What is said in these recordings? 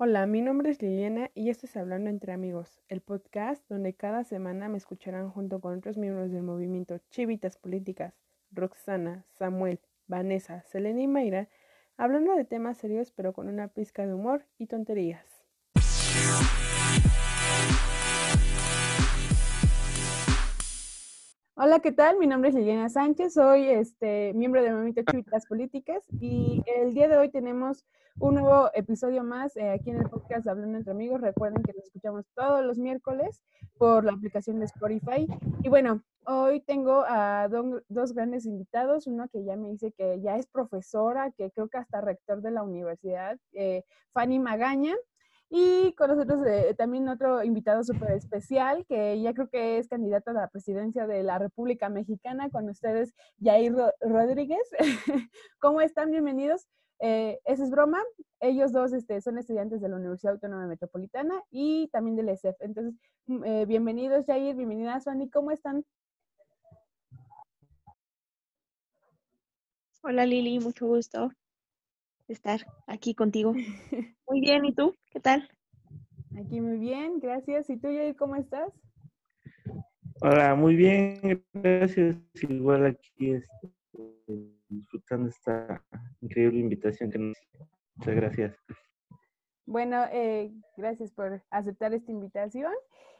Hola, mi nombre es Liliana y esto es Hablando entre Amigos, el podcast donde cada semana me escucharán junto con otros miembros del movimiento Chivitas Políticas, Roxana, Samuel, Vanessa, Selena y Mayra, hablando de temas serios pero con una pizca de humor y tonterías. Hola, ¿qué tal? Mi nombre es Liliana Sánchez, soy este, miembro del Movimiento Chivitas Políticas y el día de hoy tenemos un nuevo episodio más eh, aquí en el podcast Hablando entre Amigos. Recuerden que nos escuchamos todos los miércoles por la aplicación de Spotify. Y bueno, hoy tengo a dos grandes invitados, uno que ya me dice que ya es profesora, que creo que hasta rector de la universidad, eh, Fanny Magaña. Y con nosotros eh, también otro invitado súper especial, que ya creo que es candidato a la presidencia de la República Mexicana, con ustedes, Jair Rodríguez. ¿Cómo están? Bienvenidos. Eh, esa es broma. Ellos dos este, son estudiantes de la Universidad Autónoma Metropolitana y también del ESEF. Entonces, mm, eh, bienvenidos, Jair, bienvenidas, Fanny. ¿Cómo están? Hola, Lili, mucho gusto estar aquí contigo. Muy bien, ¿y tú? ¿Qué tal? Aquí muy bien, gracias. ¿Y tú, Jair, cómo estás? Hola, muy bien, gracias. Igual aquí este, disfrutando esta increíble invitación que nos Muchas gracias. Bueno, eh, gracias por aceptar esta invitación.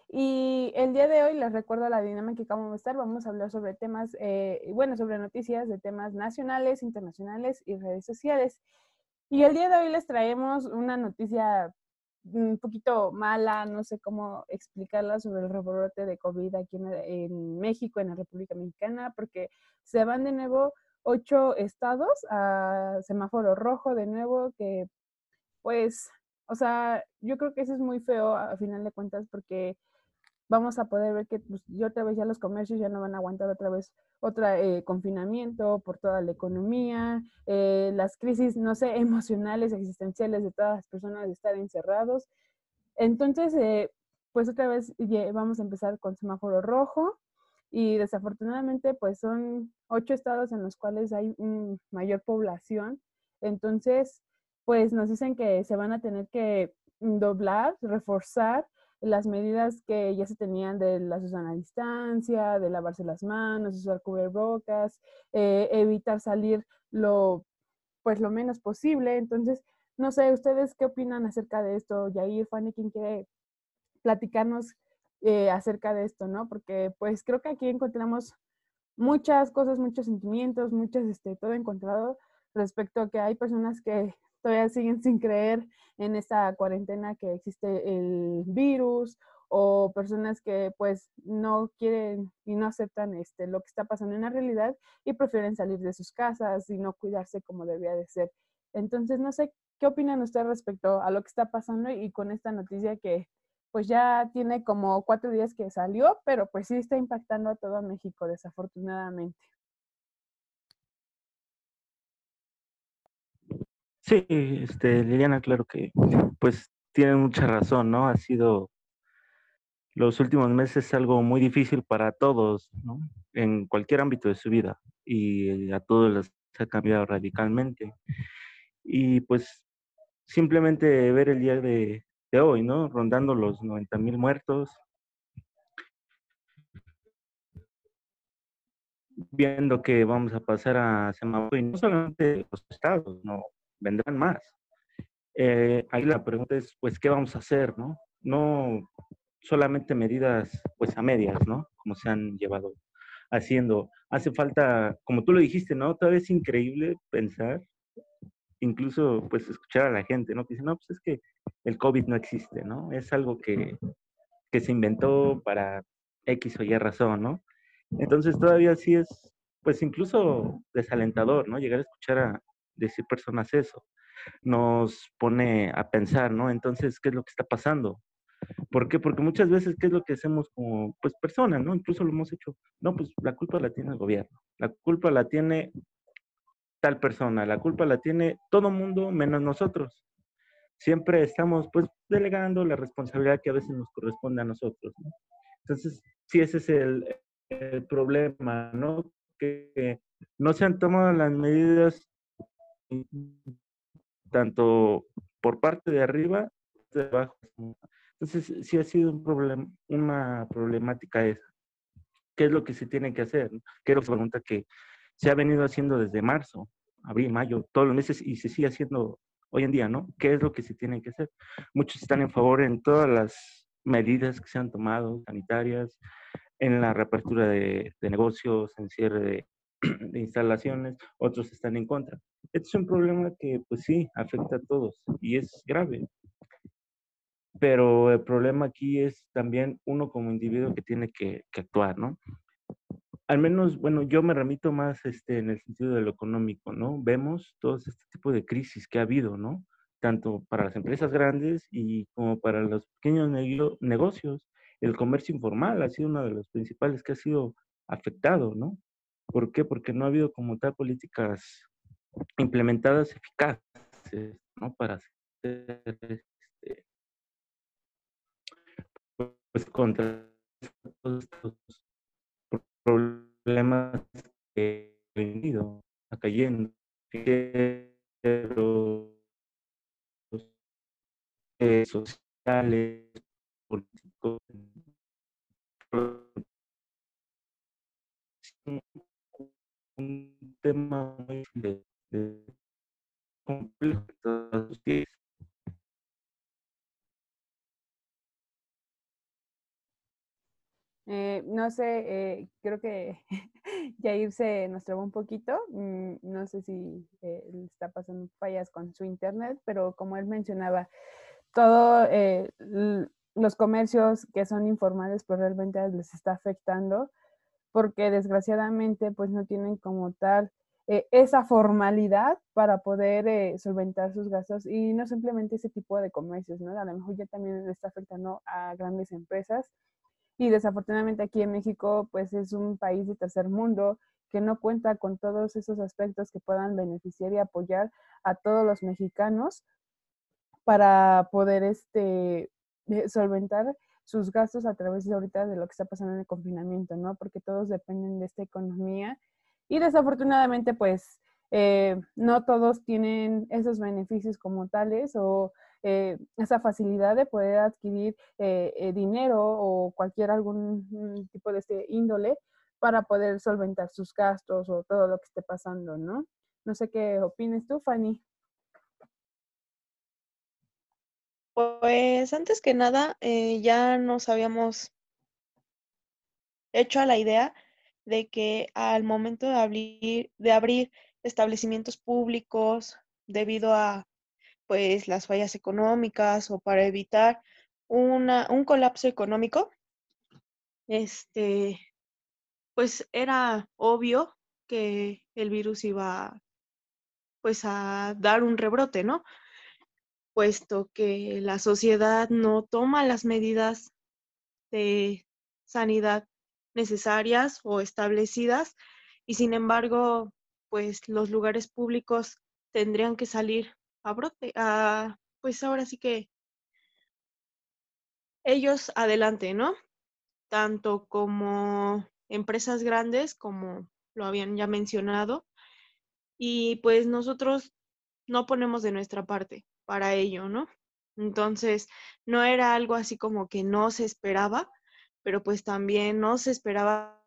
Y el día de hoy les recuerdo la dinámica que vamos a estar. Vamos a hablar sobre temas, eh, bueno, sobre noticias de temas nacionales, internacionales y redes sociales. Y el día de hoy les traemos una noticia un poquito mala, no sé cómo explicarla sobre el rebrote de COVID aquí en, México, en la República Mexicana, porque se van de nuevo ocho estados a semáforo rojo de nuevo, que pues, o sea, yo creo que eso es muy feo a final de cuentas porque vamos a poder ver que pues, otra vez ya los comercios ya no van a aguantar otra vez otro eh, confinamiento por toda la economía, eh, las crisis, no sé, emocionales, existenciales de todas las personas de estar encerrados. Entonces, eh, pues otra vez vamos a empezar con semáforo rojo y desafortunadamente pues son ocho estados en los cuales hay mayor población. Entonces, pues nos dicen que se van a tener que doblar, reforzar las medidas que ya se tenían de la Susana distancia, de lavarse las manos, usar cubrebocas, eh, evitar salir lo, pues lo menos posible. Entonces, no sé, ¿ustedes qué opinan acerca de esto? Yair, Fanny, ¿quién quiere platicarnos eh, acerca de esto, no? Porque pues creo que aquí encontramos muchas cosas, muchos sentimientos, muchas, este, todo encontrado respecto a que hay personas que todavía siguen sin creer en esta cuarentena que existe el virus o personas que pues no quieren y no aceptan este lo que está pasando en la realidad y prefieren salir de sus casas y no cuidarse como debería de ser. Entonces, no sé qué opinan ustedes respecto a lo que está pasando y con esta noticia que pues ya tiene como cuatro días que salió, pero pues sí está impactando a todo México desafortunadamente. Sí, este, Liliana, claro que pues tiene mucha razón, ¿no? Ha sido los últimos meses algo muy difícil para todos, ¿no? En cualquier ámbito de su vida y a todos les ha cambiado radicalmente. Y pues simplemente ver el día de, hoy, ¿no? Rondando los 90 mil muertos, viendo que vamos a pasar a semáforo y no solamente los estados, no, vendrán más. Eh, ahí la pregunta es, pues, ¿qué vamos a hacer, no? No solamente medidas, pues, a medias, ¿no? Como se han llevado haciendo. Hace falta, como tú lo dijiste, ¿no? Otra vez increíble pensar, incluso, pues, escuchar a la gente, ¿no? Que no, pues es que el COVID no existe, ¿no? Es algo que, que se inventó para X o Y razón, ¿no? Entonces todavía sí es, pues incluso desalentador, ¿no? Llegar a escuchar a, decir personas eso. Nos pone a pensar, ¿no? Entonces, ¿qué es lo que está pasando? ¿Por qué? Porque muchas veces, ¿qué es lo que hacemos como, pues, personas, ¿no? Incluso lo hemos hecho. No, pues la culpa la tiene el gobierno. La culpa la tiene tal persona. La culpa la tiene todo mundo menos nosotros. Siempre estamos, pues, delegando la responsabilidad que a veces nos corresponde a nosotros. ¿no? Entonces, sí, ese es el problema, ¿no? Que no se han tomado las medidas tanto por parte de arriba de abajo. Entonces, sí ha sido un problema, una problemática esa. ¿Qué es lo que se tiene que hacer? ¿Qué es que pregunta que se ha venido haciendo desde marzo, abril, mayo, todos los meses y se sigue haciendo hoy en día, ¿no? ¿Qué es lo que se tiene que hacer? Muchos están en favor en todas las medidas que se han tomado, sanitarias, en la reapertura de, negocios, en cierre de, de, instalaciones, otros están en contra. Este es un problema que, pues sí, afecta a todos y es grave. Pero el problema aquí es también uno como individuo que tiene que, que actuar, ¿no? Al menos, bueno, yo me remito más este, en el sentido de lo económico, ¿no? Vemos todo este tipo de crisis que ha habido, ¿no? Tanto para las empresas grandes y como para los pequeños negocios. El comercio informal ha sido uno de los principales que ha sido afectado, ¿no? ¿Por qué? Porque no ha habido como tal políticas implementadas eficaces, ¿no? Para hacer este, pues contra estos problemas que ha venido cayendo eh, sociales, políticos, un tema muy de, de complejo Eh, no sé, eh, creo que Jair se nos trabó un poquito. Mm, no sé si eh, está pasando fallas con su internet, pero como él mencionaba, todos los comercios que son informales, pues realmente les está afectando porque desgraciadamente pues no tienen como tal esa formalidad para poder solventar sus gastos y no simplemente ese tipo de comercios, ¿no? A lo mejor ya también le está afectando a grandes empresas y desafortunadamente aquí en México, pues es un país de tercer mundo que no cuenta con todos esos aspectos que puedan beneficiar y apoyar a todos los mexicanos para poder este, eh, solventar sus gastos a través de ahorita de lo que está pasando en el confinamiento, ¿no? Porque todos dependen de esta economía y desafortunadamente pues eh, no todos tienen esos beneficios como tales o eh, esa facilidad de poder adquirir eh, eh, dinero o cualquier algún mm, tipo de este índole para poder solventar sus gastos o todo lo que esté pasando, ¿no? No sé qué opines tú, Fanny. Pues antes que nada, ya nos habíamos hecho a la idea de que al momento de abrir, de abrir establecimientos públicos debido a pues las fallas económicas o para evitar un colapso económico, este, pues era obvio que el virus iba pues a dar un rebrote, ¿no? Puesto que la sociedad no toma las medidas de sanidad necesarias o establecidas y sin embargo, pues los lugares públicos tendrían que salir a brote, a, pues ahora sí que ellos adelante, ¿no? Tanto como empresas grandes, como lo habían ya mencionado, y pues nosotros no ponemos de nuestra parte para ello, ¿no? Entonces, no era algo así como que no se esperaba, pero pues también no se esperaba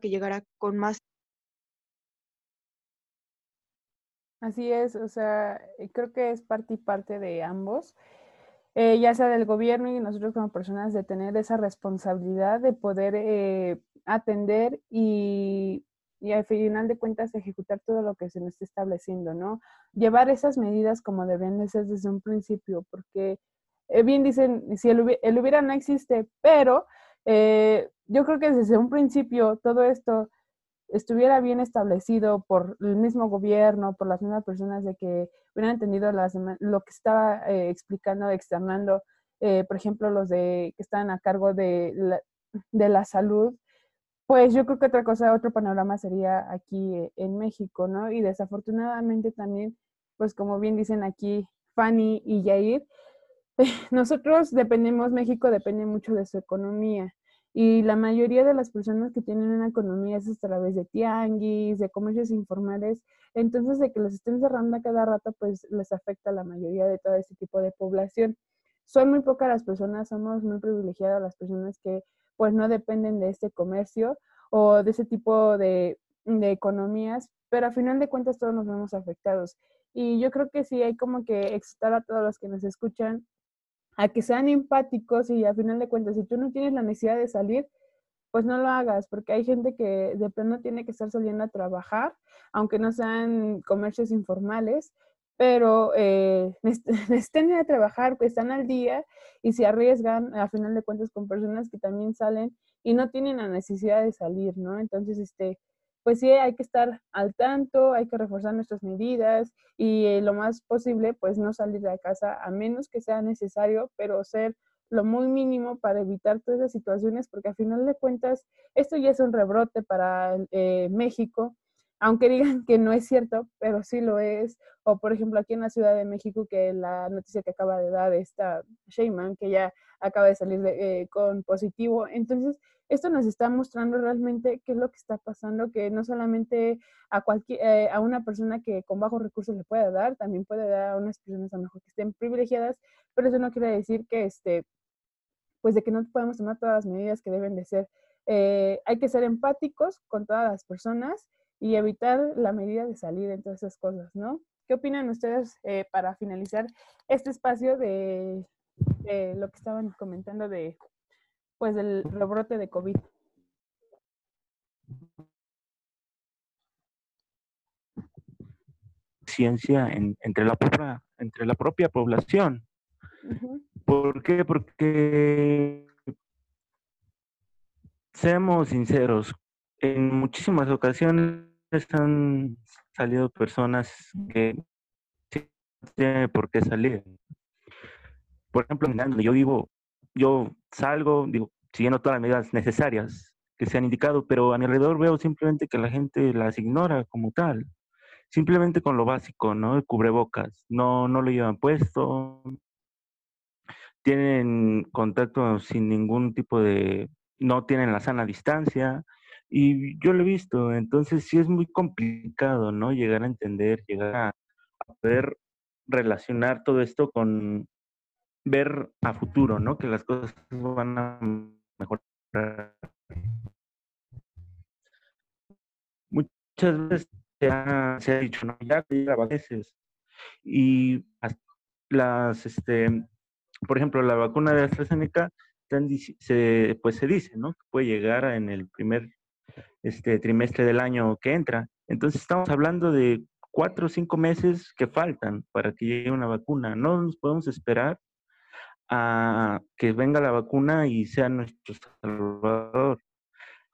que llegara con más Así es, o sea, eh, creo que es parte y parte de ambos, eh, ya sea del gobierno y nosotros como personas de tener esa responsabilidad de poder eh, atender y, y, al final de cuentas ejecutar todo lo que se nos está estableciendo, ¿no? Llevar esas medidas como deberían de ser desde un principio, porque bien dicen, si el, el, hubiera no existe, pero yo creo que desde un principio todo esto estuviera bien establecido por el mismo gobierno, por las mismas personas de que hubieran entendido las, lo que estaba eh, explicando, externando, eh, por ejemplo, los de que están a cargo de la, de la salud, pues yo creo que otra cosa, otro panorama sería aquí eh, en México, ¿no? Y desafortunadamente también, pues como bien dicen aquí Fanny y Jair, nosotros dependemos, México depende mucho de su economía y la mayoría de las personas que tienen una economía es a través de tianguis, de comercios informales, entonces de que los estén cerrando a cada rato, pues les afecta a la mayoría de todo este tipo de población. Son muy pocas las personas, somos muy privilegiadas las personas que pues no dependen de este comercio o de ese tipo de, economías, pero a final de cuentas todos nos vemos afectados. Y yo creo que sí hay como que excitar a todos los que nos escuchan a que sean empáticos y a final de cuentas, si tú no tienes la necesidad de salir, pues no lo hagas, porque hay gente que de plano tiene que estar saliendo a trabajar, aunque no sean comercios informales, pero eh, necesitan ir a trabajar, pues están al día y se arriesgan a final de cuentas con personas que también salen y no tienen la necesidad de salir, ¿no? Entonces, este, pues sí hay que estar al tanto, hay que reforzar nuestras medidas y eh, lo más posible, pues no salir de casa a menos que sea necesario, pero ser lo muy mínimo para evitar todas esas situaciones, porque a final de cuentas esto ya es un rebrote para eh, México, aunque digan que no es cierto, pero sí lo es. O por ejemplo aquí en la Ciudad de México, que la noticia que acaba de dar esta Sheyman, que ya acaba de salir eh, con positivo. Entonces, esto nos está mostrando realmente qué es lo que está pasando, que no solamente a, cualquier, eh, a una persona que con bajos recursos le puede dar, también puede dar a unas personas a lo mejor que estén privilegiadas, pero eso no quiere decir que, este, pues de que no podemos tomar todas las medidas que deben de ser. Eh, hay que ser empáticos con todas las personas y evitar la medida de salir en todas esas cosas, ¿no? ¿Qué opinan ustedes eh, para finalizar este espacio de, de lo que estaban comentando de pues del rebrote de COVID. Ciencia entre, la propia, entre la propia población. ¿Por qué? Porque, seamos sinceros, en muchísimas ocasiones han salido personas que no tienen por qué salir. Por ejemplo, donde yo vivo, yo salgo, digo, siguiendo todas las medidas necesarias que se han indicado, pero a mi alrededor veo simplemente que la gente las ignora como tal, simplemente con lo básico, ¿no? El cubrebocas, no, no lo llevan puesto, tienen contacto sin ningún tipo de, no tienen la sana distancia, y yo lo he visto, entonces sí es muy complicado, ¿no? Llegar a entender, llegar a poder relacionar todo esto con, ver a futuro, ¿no? Que las cosas van a mejorar. Muchas veces se ha, dicho, ¿no? Ya a veces. Y las, este, por ejemplo, la vacuna de AstraZeneca, se, pues se dice, ¿no? Que puede llegar en el primer este, trimestre del año que entra. Entonces estamos hablando de cuatro o cinco meses que faltan para que llegue una vacuna. No nos podemos esperar a que venga la vacuna y sea nuestro salvador.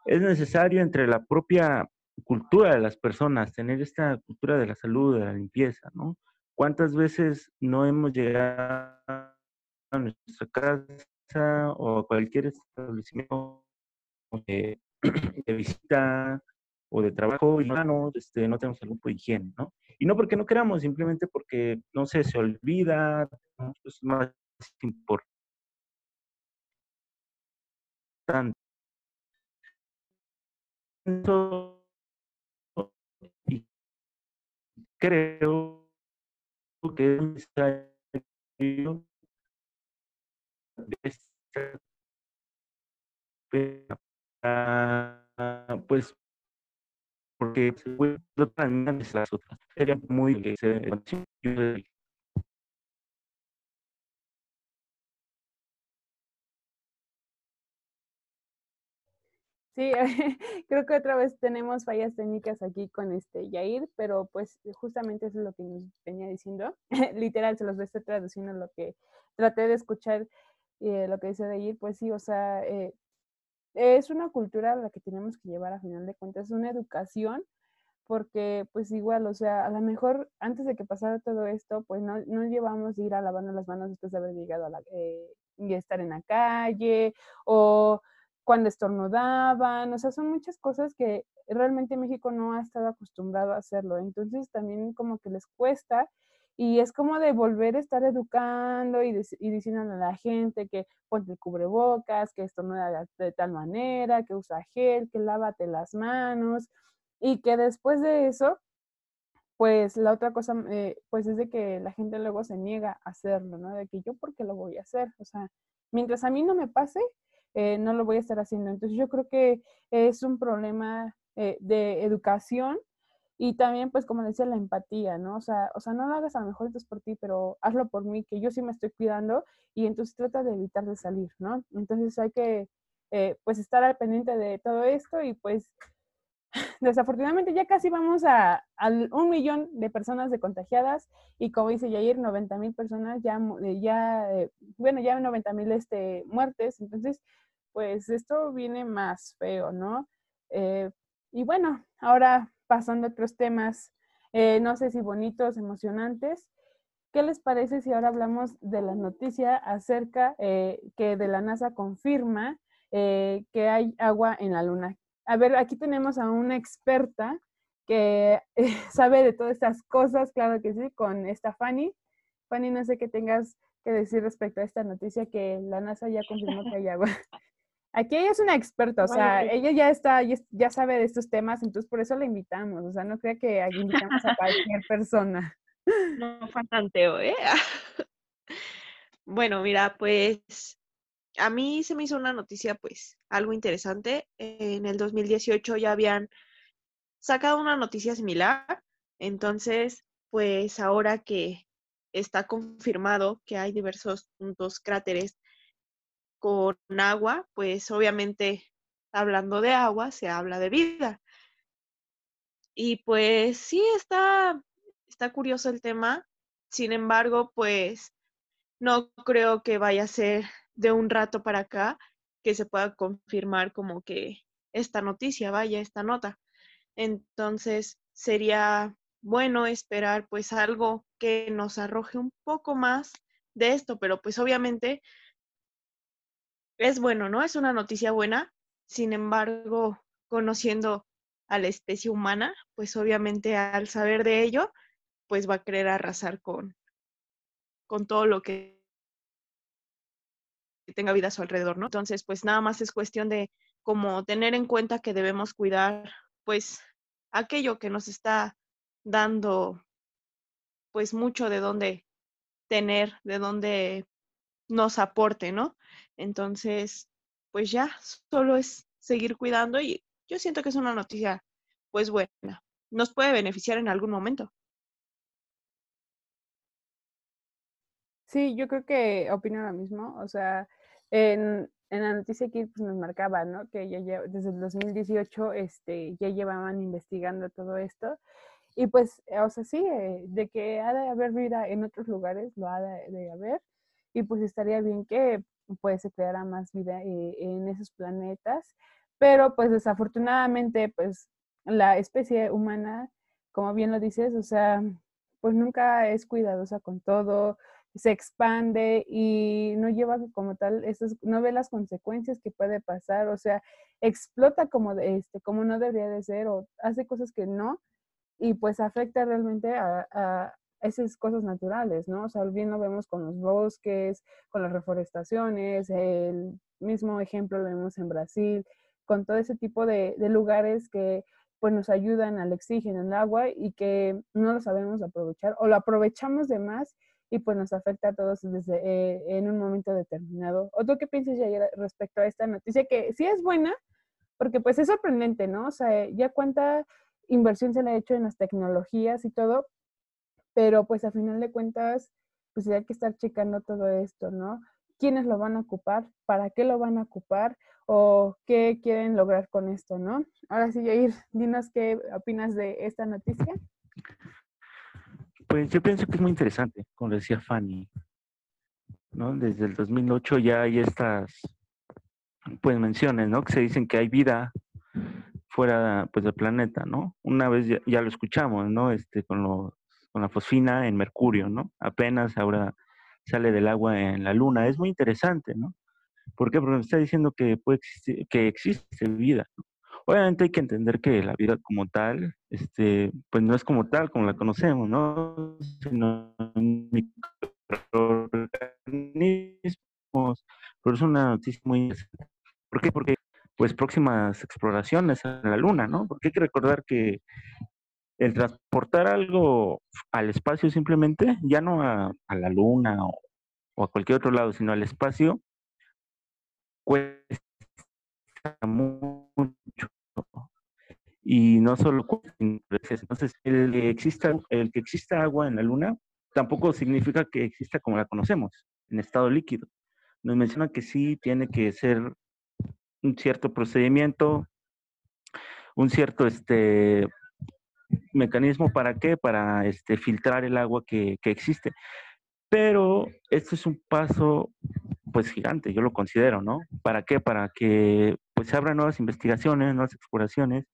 Es necesario entre la propia cultura de las personas tener esta cultura de la salud, de la limpieza, ¿no? ¿Cuántas veces no hemos llegado a nuestra casa o a cualquier establecimiento de, visita o de trabajo no, este, no tenemos algún tipo de higiene, ¿no? Y no porque no queramos, simplemente porque, no sé, se olvida, ¿no? es más importante. Y creo que es necesario pues porque se puede las otras sería muy que se Sí, creo que otra vez tenemos fallas técnicas aquí con este Yair, pero pues justamente eso es lo que nos venía diciendo. Literal, se los voy a estar traduciendo lo que traté de escuchar, eh, lo que dice Yair, pues sí, o sea, eh, es una cultura la que tenemos que llevar a final de cuentas, es una educación, porque pues igual, o sea, a lo mejor antes de que pasara todo esto, pues no, no llevamos a ir a lavarnos las manos después de haber llegado a la, eh, y estar en la calle, o cuando estornudaban, o sea, son muchas cosas que realmente México no ha estado acostumbrado a hacerlo, entonces también como que les cuesta y es como de volver a estar educando y, y diciendo a la gente que ponte el cubrebocas, que esto no haga de tal manera, que usa gel, que lávate las manos y que después de eso, pues la otra cosa, eh, pues es de que la gente luego se niega a hacerlo, ¿no? De que yo, ¿por qué lo voy a hacer? O sea, mientras a mí no me pase, eh, no lo voy a estar haciendo. Entonces yo creo que es un problema eh, de educación y también, pues, como decía, la empatía, ¿no? O sea, o sea, no lo hagas a lo mejor entonces por ti, pero hazlo por mí, que yo sí me estoy cuidando y entonces trata de evitar de salir, ¿no? Entonces hay que, pues, estar al pendiente de todo esto y pues desafortunadamente ya casi vamos a, un millón de personas de contagiadas y como dice Yair, 90 mil personas ya, eh, ya eh, bueno, ya 90 mil este, muertes, entonces pues esto viene más feo, ¿no? Eh, y bueno, ahora pasando a otros temas, no sé si bonitos, emocionantes, ¿qué les parece si ahora hablamos de la noticia acerca que de la NASA confirma que hay agua en la Luna? A ver, aquí tenemos a una experta que sabe de todas estas cosas, claro que sí, con esta Fanny. Fanny, no sé qué tengas que decir respecto a esta noticia que la NASA ya confirmó que hay agua. Aquí ella es una experta, o sea, ella ya está, ya sabe de estos temas, entonces por eso la invitamos, o sea, no crea que aquí invitamos a cualquier persona. No fue tanteo, ¿eh? Bueno, mira, pues a mí se me hizo una noticia, pues, algo interesante. En el 2018 ya habían sacado una noticia similar. Entonces, pues ahora que está confirmado que hay diversos puntos cráteres con agua, pues obviamente hablando de agua se habla de vida. Y pues sí, está, está curioso el tema. Sin embargo, pues no creo que vaya a ser de un rato para acá que se pueda confirmar como que esta noticia, vaya, esta nota. Entonces, sería bueno esperar pues algo que nos arroje un poco más de esto, pero pues obviamente es bueno, ¿no? Es una noticia buena. Sin embargo, conociendo a la especie humana, pues obviamente al saber de ello, pues va a querer arrasar con, con todo lo que tenga vida a su alrededor, ¿no? Entonces, pues nada más es cuestión de como tener en cuenta que debemos cuidar, pues, aquello que nos está dando, pues, mucho de dónde tener, de dónde nos aporte, ¿no? Entonces, pues ya, solo es seguir cuidando y yo siento que es una noticia, pues, buena. Nos puede beneficiar en algún momento. Sí, yo creo que opino lo mismo. O sea, en, en la noticia aquí pues, nos marcaba, ¿no? Que ya desde el 2018 este, ya llevaban investigando todo esto. Y pues, o sea, sí, eh, de que ha de haber vida en otros lugares, lo ha de, haber. Y pues estaría bien que pues se creara más vida eh, en esos planetas. Pero pues desafortunadamente, pues la especie humana, como bien lo dices, o sea, pues nunca es cuidadosa con todo, se expande y no lleva como tal, esas, no ve las consecuencias que puede pasar, o sea, explota como, este, como no debería de ser o hace cosas que no y pues afecta realmente a, a esas cosas naturales, ¿no? O sea, bien lo vemos con los bosques, con las reforestaciones, el mismo ejemplo lo vemos en Brasil, con todo ese tipo de, lugares que pues nos ayudan al oxígeno, al agua y que no lo sabemos aprovechar o lo aprovechamos de más y pues nos afecta a todos desde eh, en un momento determinado. ¿O tú qué piensas ya respecto a esta noticia? Que sí es buena, porque pues es sorprendente, ¿no? O sea, ya cuánta inversión se le ha hecho en las tecnologías y todo, pero pues a final de cuentas, pues hay que estar checando todo esto, ¿no? ¿Quiénes lo van a ocupar? ¿Para qué lo van a ocupar? ¿O qué quieren lograr con esto, no? Ahora sí, Jair, dinos qué opinas de esta noticia. Pues yo pienso que es muy interesante, como decía Fanny, ¿no? Desde el 2008 ya hay estas, pues menciones, ¿no? Que se dicen que hay vida fuera, pues, del planeta, ¿no? Una vez ya, lo escuchamos, ¿no? Este, con, los, con la fosfina en Mercurio, ¿no? Apenas ahora sale del agua en la Luna. Es muy interesante, ¿no? ¿Por qué? Porque está diciendo que puede existir, que existe vida, Obviamente hay que entender que la vida como tal, este, pues no es como tal, como la conocemos, ¿no? Sino microorganismos. Pero es una noticia muy interesante. ¿Por qué? Porque pues próximas exploraciones a la Luna, ¿no? Porque hay que recordar que el transportar algo al espacio simplemente, ya no a, la Luna o, a cualquier otro lado, sino al espacio, cuesta mucho. Y no solo entonces el que exista el que exista agua en la luna tampoco significa que exista como la conocemos en estado líquido. Nos menciona que sí tiene que ser un cierto procedimiento un cierto este mecanismo para qué para este filtrar el agua que, que existe pero esto es un paso pues gigante, yo lo considero, ¿no? ¿Para qué? Para que pues se abran nuevas investigaciones, nuevas exploraciones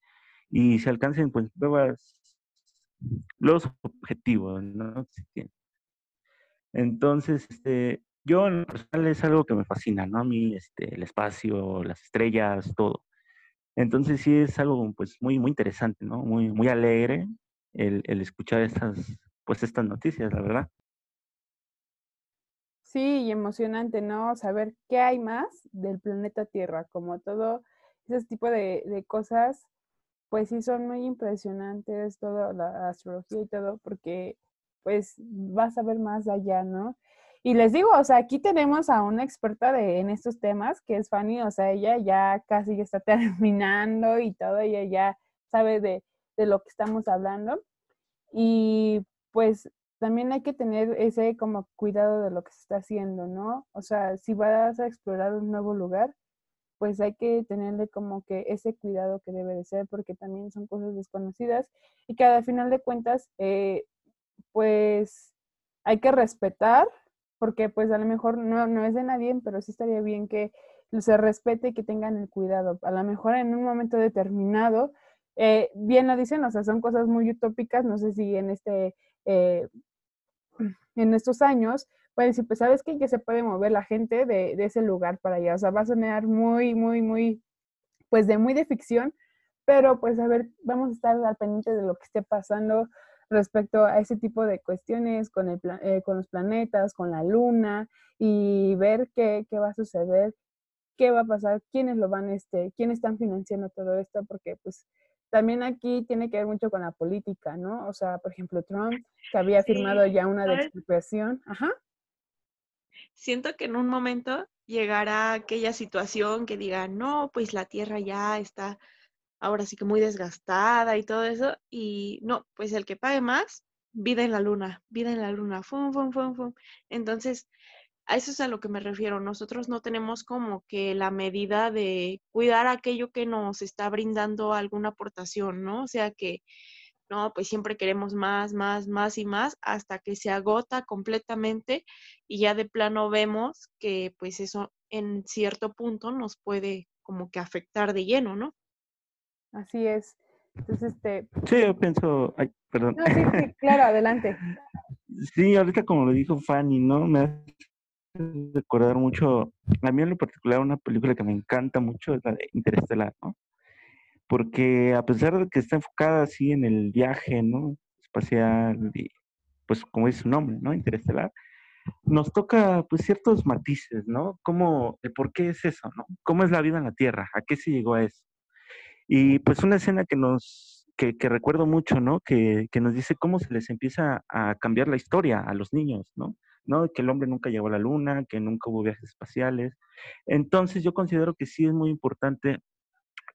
y se alcancen pues los objetivos, ¿no? Entonces, este, yo en personal es algo que me fascina, ¿no? A mí, este, el espacio, las estrellas, todo. Entonces sí es algo pues muy, muy interesante, ¿no? Muy, muy alegre el, el escuchar estas, pues estas noticias, la verdad. Sí, y emocionante, ¿no? Saber qué hay más del planeta Tierra, como todo ese tipo de, de cosas, pues sí son muy impresionantes, toda la astrología y todo, porque pues vas a ver más allá, ¿no? Y les digo, o sea, aquí tenemos a una experta de, en estos temas, que es Fanny, o sea, ella ya casi ya está terminando y todo, ella ya sabe de, de lo que estamos hablando. Y pues también hay que tener ese como cuidado de lo que se está haciendo, ¿no? O sea, si vas a explorar un nuevo lugar, pues hay que tenerle como que ese cuidado que debe de ser, porque también son cosas desconocidas y que al final de cuentas, eh, pues hay que respetar, porque pues a lo mejor no, no es de nadie, pero sí estaría bien que se respete y que tengan el cuidado. A lo mejor en un momento determinado, eh, bien lo dicen, o sea, son cosas muy utópicas, no sé si en este eh, en estos años, pueden decir, pues sabes que ya se puede mover la gente de, ese lugar para allá. O sea, va a sonar muy, muy, muy, pues de muy de ficción, pero pues a ver, vamos a estar al pendiente de lo que esté pasando respecto a ese tipo de cuestiones con, el, eh, con los planetas, con la luna y ver qué, qué va a suceder, qué va a pasar, quiénes lo van, este, quiénes están financiando todo esto, porque pues también aquí tiene que ver mucho con la política, ¿no? O sea, por ejemplo, Trump, que había firmado ya una de expropiación. Ajá. Siento que en un momento llegará aquella situación que diga, no, pues la tierra ya está ahora sí que muy desgastada y todo eso, y no, pues el que pague más, vida en la luna, vida en la luna, fum, fum, fum, fum. Entonces, a eso es a lo que me refiero. Nosotros no tenemos como que la medida de cuidar aquello que nos está brindando alguna aportación, ¿no? O sea que, no, pues siempre queremos más, más, más y más hasta que se agota completamente y ya de plano vemos que pues eso en cierto punto nos puede como que afectar de lleno, ¿no? Así es. Entonces, este... Sí, yo pienso, ay, perdón. No, sí, sí, claro, adelante. Sí, ahorita como lo dijo Fanny, ¿no? Me recordar mucho, a mí en lo particular una película que me encanta mucho es la de Interestelar, ¿no? Porque a pesar de que está enfocada así en el viaje, ¿no? Espacial y pues como dice su nombre, ¿no? Interestelar, nos toca pues ciertos matices, ¿no? Cómo, el por qué es eso, ¿no? ¿Cómo es la vida en la Tierra? ¿A qué se llegó a eso? Y pues una escena que nos, que, recuerdo mucho, ¿no? Que, que nos dice cómo se les empieza a cambiar la historia a los niños, ¿no? ¿no? Que el hombre nunca llegó a la luna, que nunca hubo viajes espaciales. Entonces yo considero que sí es muy importante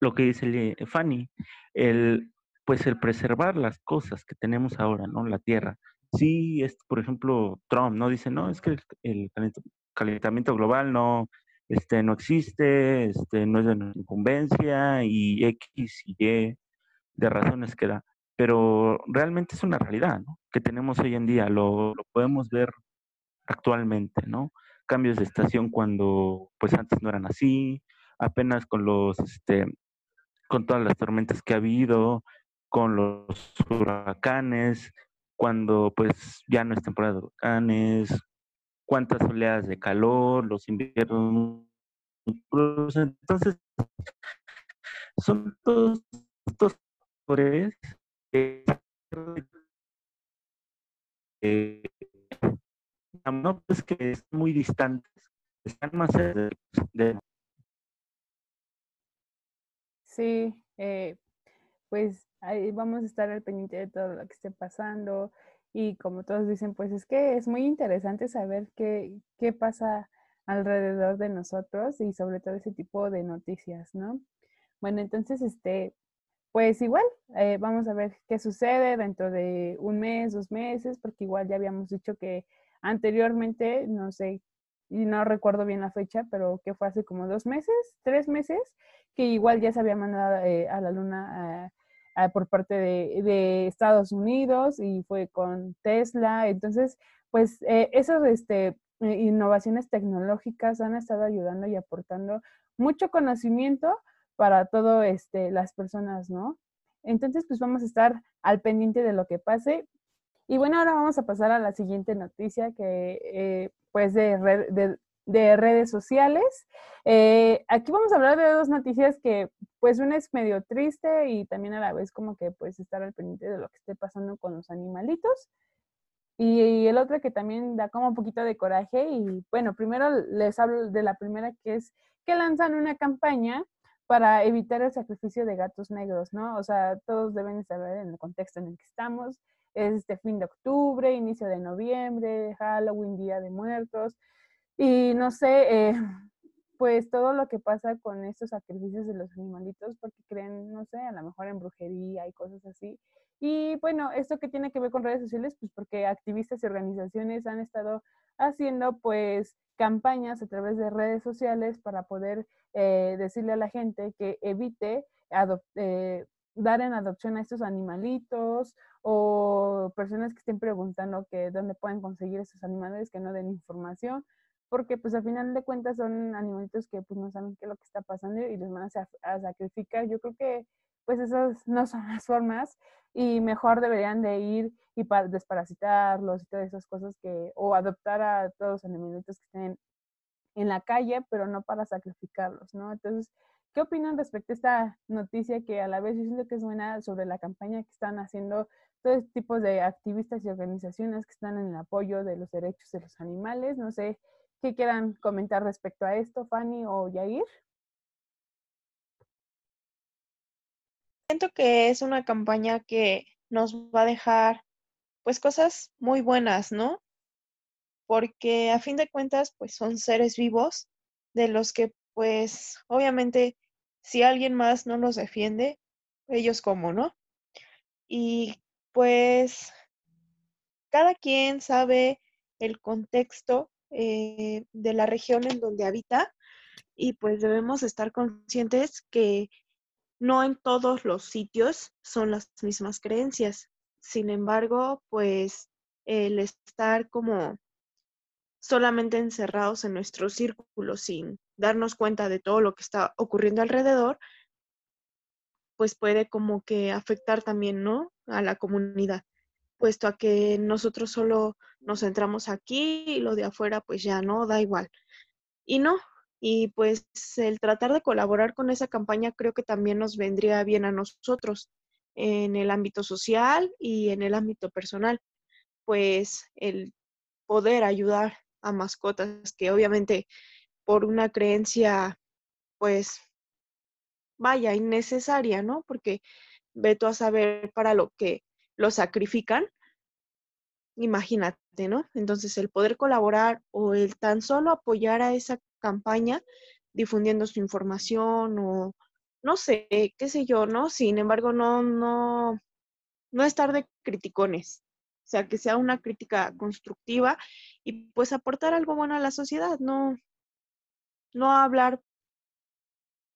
lo que dice Fanny, el, pues el preservar las cosas que tenemos ahora, ¿no? La Tierra. Sí, es, por ejemplo, Trump, ¿no? Dice, no, es que el, calentamiento global no, este, no existe, este, no es de incumbencia y X y Y de razones que da. Pero realmente es una realidad. Que tenemos hoy en día, lo, lo podemos ver actualmente, ¿no? Cambios de estación cuando pues antes no eran así, apenas con los, este, con todas las tormentas que ha habido, con los huracanes, cuando pues ya no es temporada de huracanes, cuántas oleadas de calor, los inviernos. Entonces, son todos estos factores que eh, no pues que están muy distantes, están más cerca de, Sí, eh, pues ahí vamos a estar al pendiente de todo lo que esté pasando y como todos dicen, pues es que es muy interesante saber qué, qué pasa alrededor de nosotros y sobre todo ese tipo de noticias, ¿no? Bueno, entonces, este, pues igual, eh, vamos a ver qué sucede dentro de un mes, dos meses, porque igual ya habíamos dicho que anteriormente, no sé, y no recuerdo bien la fecha, pero que fue hace como dos meses, tres meses, que igual ya se había mandado eh, a la luna por parte de, Estados Unidos y fue con Tesla. Entonces, pues eh, esas este, innovaciones tecnológicas han estado ayudando y aportando mucho conocimiento para todo este, las personas, ¿no? Entonces, pues vamos a estar al pendiente de lo que pase. Y bueno, ahora vamos a pasar a la siguiente noticia que, eh, pues, de, de, redes sociales. Eh, aquí vamos a hablar de dos noticias que, pues, una es medio triste y también a la vez como que, pues, estar al pendiente de lo que esté pasando con los animalitos. Y, el otro que también da como un poquito de coraje. Y bueno, primero les hablo de la primera que es que lanzan una campaña para evitar el sacrificio de gatos negros, ¿no? O sea, todos deben saber en el contexto en el que estamos. Es este fin de octubre, inicio de noviembre, Halloween, Día de Muertos. Y no sé, eh, pues todo lo que pasa con estos sacrificios de los animalitos, porque creen, no sé, a lo mejor en brujería y cosas así. Y bueno, esto que tiene que ver con redes sociales, pues porque activistas y organizaciones han estado haciendo pues campañas a través de redes sociales para poder eh, decirle a la gente que evite eh, dar en adopción a estos animalitos o personas que estén preguntando que dónde pueden conseguir esos animales, que no den información, porque pues al final de cuentas son animalitos que pues no saben qué es lo que está pasando y los van a, sacrificar. Yo creo que pues esas no son las formas y mejor deberían de ir y para desparasitarlos y todas esas cosas que, o adoptar a todos los animalitos que estén en la calle, pero no para sacrificarlos, ¿no? Entonces, ¿qué opinan respecto a esta noticia que a la vez yo siento que es buena sobre la campaña que están haciendo todo tipo de activistas y organizaciones que están en el apoyo de los derechos de los animales? No sé, ¿qué quieran comentar respecto a esto, Fanny o Yair? Siento que es una campaña que nos va a dejar pues cosas muy buenas, ¿no? porque a fin de cuentas, pues son seres vivos de los que, pues, obviamente, si alguien más no los defiende, ellos como, ¿no? Y pues cada quien sabe el contexto eh, de la región en donde habita y pues debemos estar conscientes que no en todos los sitios son las mismas creencias. Sin embargo, pues el estar como solamente encerrados en nuestro círculo sin darnos cuenta de todo lo que está ocurriendo alrededor, pues puede como que afectar también, ¿no? A la comunidad, puesto a que nosotros solo nos centramos aquí y lo de afuera pues ya no, da igual. Y no, y pues el tratar de colaborar con esa campaña creo que también nos vendría bien a nosotros en el ámbito social y en el ámbito personal, pues el poder ayudar a mascotas que obviamente por una creencia, pues, vaya, innecesaria, ¿no? Porque veto a saber para lo que lo sacrifican, imagínate, ¿no? Entonces, el poder colaborar o el tan solo apoyar a esa campaña difundiendo su información o no sé, qué sé yo, ¿no? Sin embargo, no, no, no estar de criticones, o sea, que sea una crítica constructiva y pues aportar algo bueno a la sociedad, no, no hablar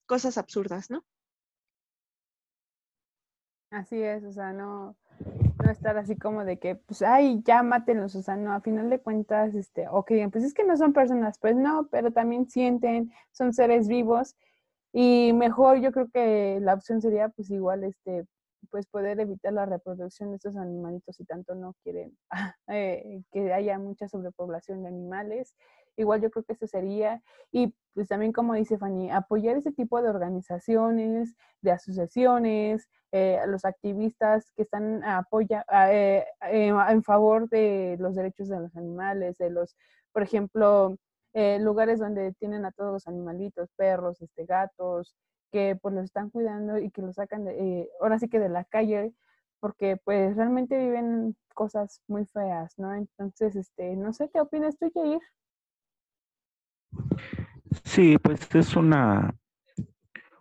cosas absurdas, ¿no? Así es, o sea, no, no estar así como de que, pues, ay, ya mátenlos, o sea, no, a final de cuentas, este, ok, pues es que no son personas, pues no, pero también sienten, son seres vivos y mejor yo creo que la opción sería, pues igual, este, pues poder evitar la reproducción de estos animalitos si tanto no quieren eh, que haya mucha sobrepoblación de animales igual yo creo que eso sería. Y pues también, como dice Fanny, apoyar ese tipo de organizaciones, de asociaciones, eh, a los activistas que están apoya, eh, eh, en favor de los derechos de los animales, de los, por ejemplo, lugares donde tienen a todos los animalitos, perros, este, gatos, que pues los están cuidando y que los sacan de, ahora sí que de la calle, porque pues realmente viven cosas muy feas, ¿no? Entonces, este, no sé qué opinas tú, Jair. Sí, pues es un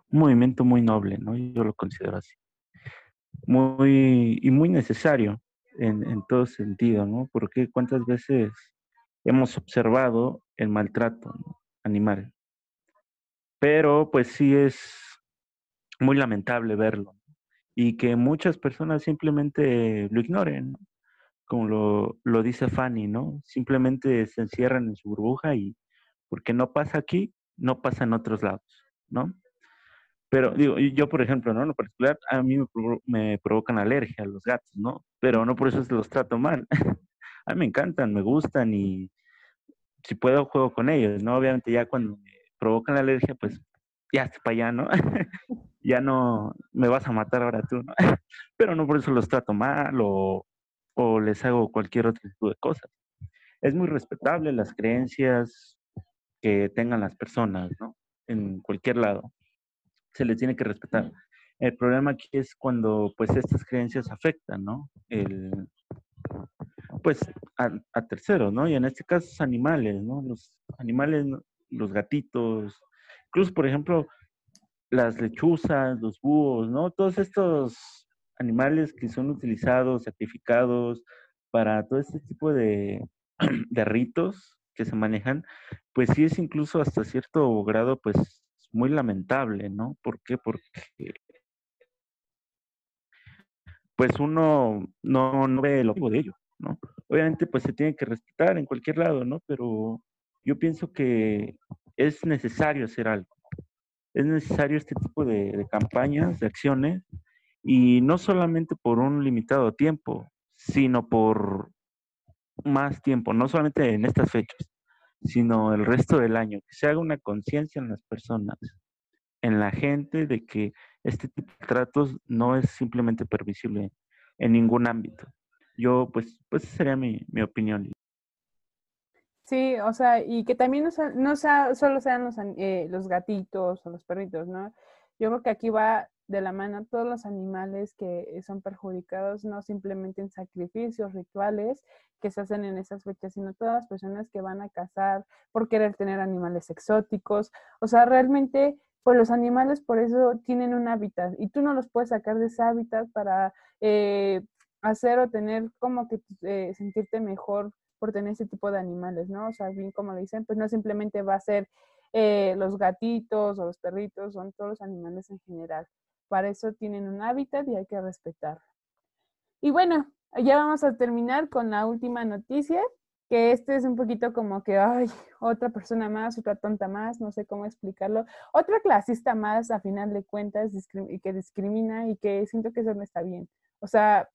movimiento muy noble, ¿no? Yo lo considero así. Muy, y muy necesario en, en todo sentido, ¿no? Porque cuántas veces hemos observado el maltrato animal. Pero pues sí es muy lamentable verlo y que muchas personas simplemente lo ignoren, como lo dice Fanny, ¿no? Simplemente se encierran en su burbuja y porque no pasa aquí, no pasa en otros lados, ¿no? Pero digo, yo por ejemplo, ¿no? En lo particular, a mí me, provocan alergia a los gatos, ¿no? Pero no por eso los trato mal. a mí me encantan, me gustan y si puedo juego con ellos, ¿no? Obviamente ya cuando me provocan alergia, pues ya está para allá, ¿no? ya no me vas a matar ahora tú, ¿no? Pero no por eso los trato mal o, o les hago cualquier otro tipo de cosas. Es muy respetable las creencias, que tengan las personas, ¿no? En cualquier lado. Se les tiene que respetar. El problema aquí es cuando, pues, estas creencias afectan, ¿no? El, pues, a, terceros, ¿no? Y en este caso, animales, ¿no? Los animales, los gatitos, incluso, por ejemplo, las lechuzas, los búhos, ¿no? Todos estos animales que son utilizados, sacrificados para todo este tipo de, de ritos que se manejan, pues sí es incluso hasta cierto grado, pues muy lamentable, ¿no? ¿Por qué? Porque pues uno no, ve el objetivo de ello, ¿no? Obviamente pues se tiene que respetar en cualquier lado, ¿no? Pero yo pienso que es necesario hacer algo. Es necesario este tipo de campañas, de acciones, y no solamente por un limitado tiempo, sino por más tiempo, no solamente en estas fechas, sino el resto del año, que se haga una conciencia en las personas, en la gente, de que este tipo de tratos no es simplemente permisible en ningún ámbito. Yo, pues, pues esa sería mi, mi opinión. Sí, o sea, y que también no, no sea, solo sean los, eh, los gatitos o los perritos, ¿no? Yo creo que aquí va de la mano todos los animales que son perjudicados, no simplemente en sacrificios rituales que se hacen en esas fechas, sino todas las personas que van a cazar por querer tener animales exóticos. O sea, realmente, pues los animales por eso tienen un hábitat y tú no los puedes sacar de ese hábitat para eh, hacer o tener como que eh, sentirte mejor por tener ese tipo de animales, ¿no? O sea, bien como dicen, pues no simplemente va a ser eh, los gatitos o los perritos, son todos los animales en general. Para eso tienen un hábitat y hay que respetar. Y bueno, ya vamos a terminar con la última noticia, que este es un poquito como que, ay, otra persona más, otra tonta más, no sé cómo explicarlo, otra clasista más a final de cuentas y que discrimina y que siento que eso no está bien. O sea,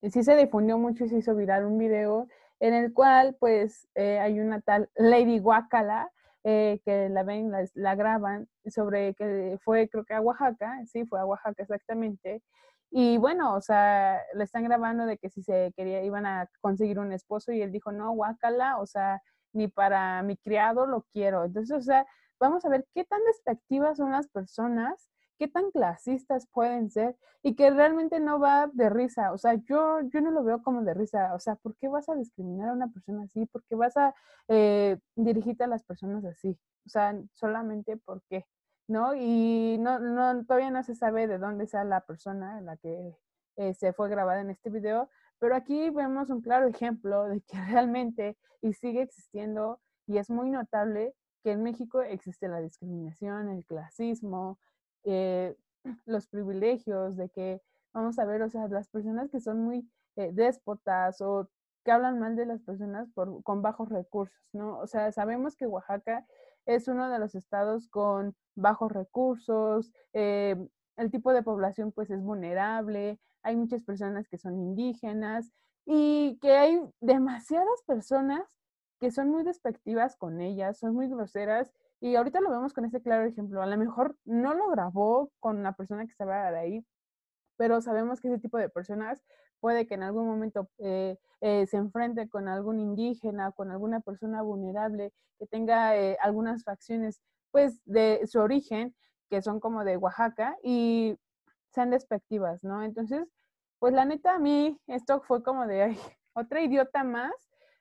sí se difundió mucho y se hizo viral un video en el cual pues eh, hay una tal Lady Guacala eh, que la ven, la, graban, sobre que fue, creo que a Oaxaca, sí, fue a Oaxaca exactamente. Y bueno, o sea, le están grabando de que si se quería, iban a conseguir un esposo y él dijo, no, guácala, o sea, ni para mi criado lo quiero. Entonces, o sea, vamos a ver qué tan despectivas son las personas qué tan clasistas pueden ser y que realmente no va de risa. O sea, yo, yo no lo veo como de risa. O sea, ¿por qué vas a discriminar a una persona así? ¿Por qué vas a eh, dirigirte a las personas así? O sea, solamente por qué, ¿no? Y no, no, todavía no se sabe de dónde sea la persona en la que eh, se fue grabada en este video, pero aquí vemos un claro ejemplo de que realmente y sigue existiendo y es muy notable que en México existe la discriminación, el clasismo, eh, los privilegios, de que, vamos a ver, o sea, las personas que son muy eh, déspotas o que hablan mal de las personas por, con bajos recursos, ¿no? O sea, sabemos que Oaxaca es uno de los estados con bajos recursos, eh, el tipo de población pues es vulnerable, hay muchas personas que son indígenas y que hay demasiadas personas que son muy despectivas con ellas, son muy groseras y ahorita lo vemos con este claro ejemplo. A lo mejor no lo grabó con la persona que estaba de ahí, pero sabemos que ese tipo de personas puede que en algún momento eh, eh, se enfrente con algún indígena, con alguna persona vulnerable que tenga eh, algunas facciones, pues, de su origen, que son como de Oaxaca y sean despectivas, ¿no? Entonces, pues la neta a mí esto fue como de otra idiota más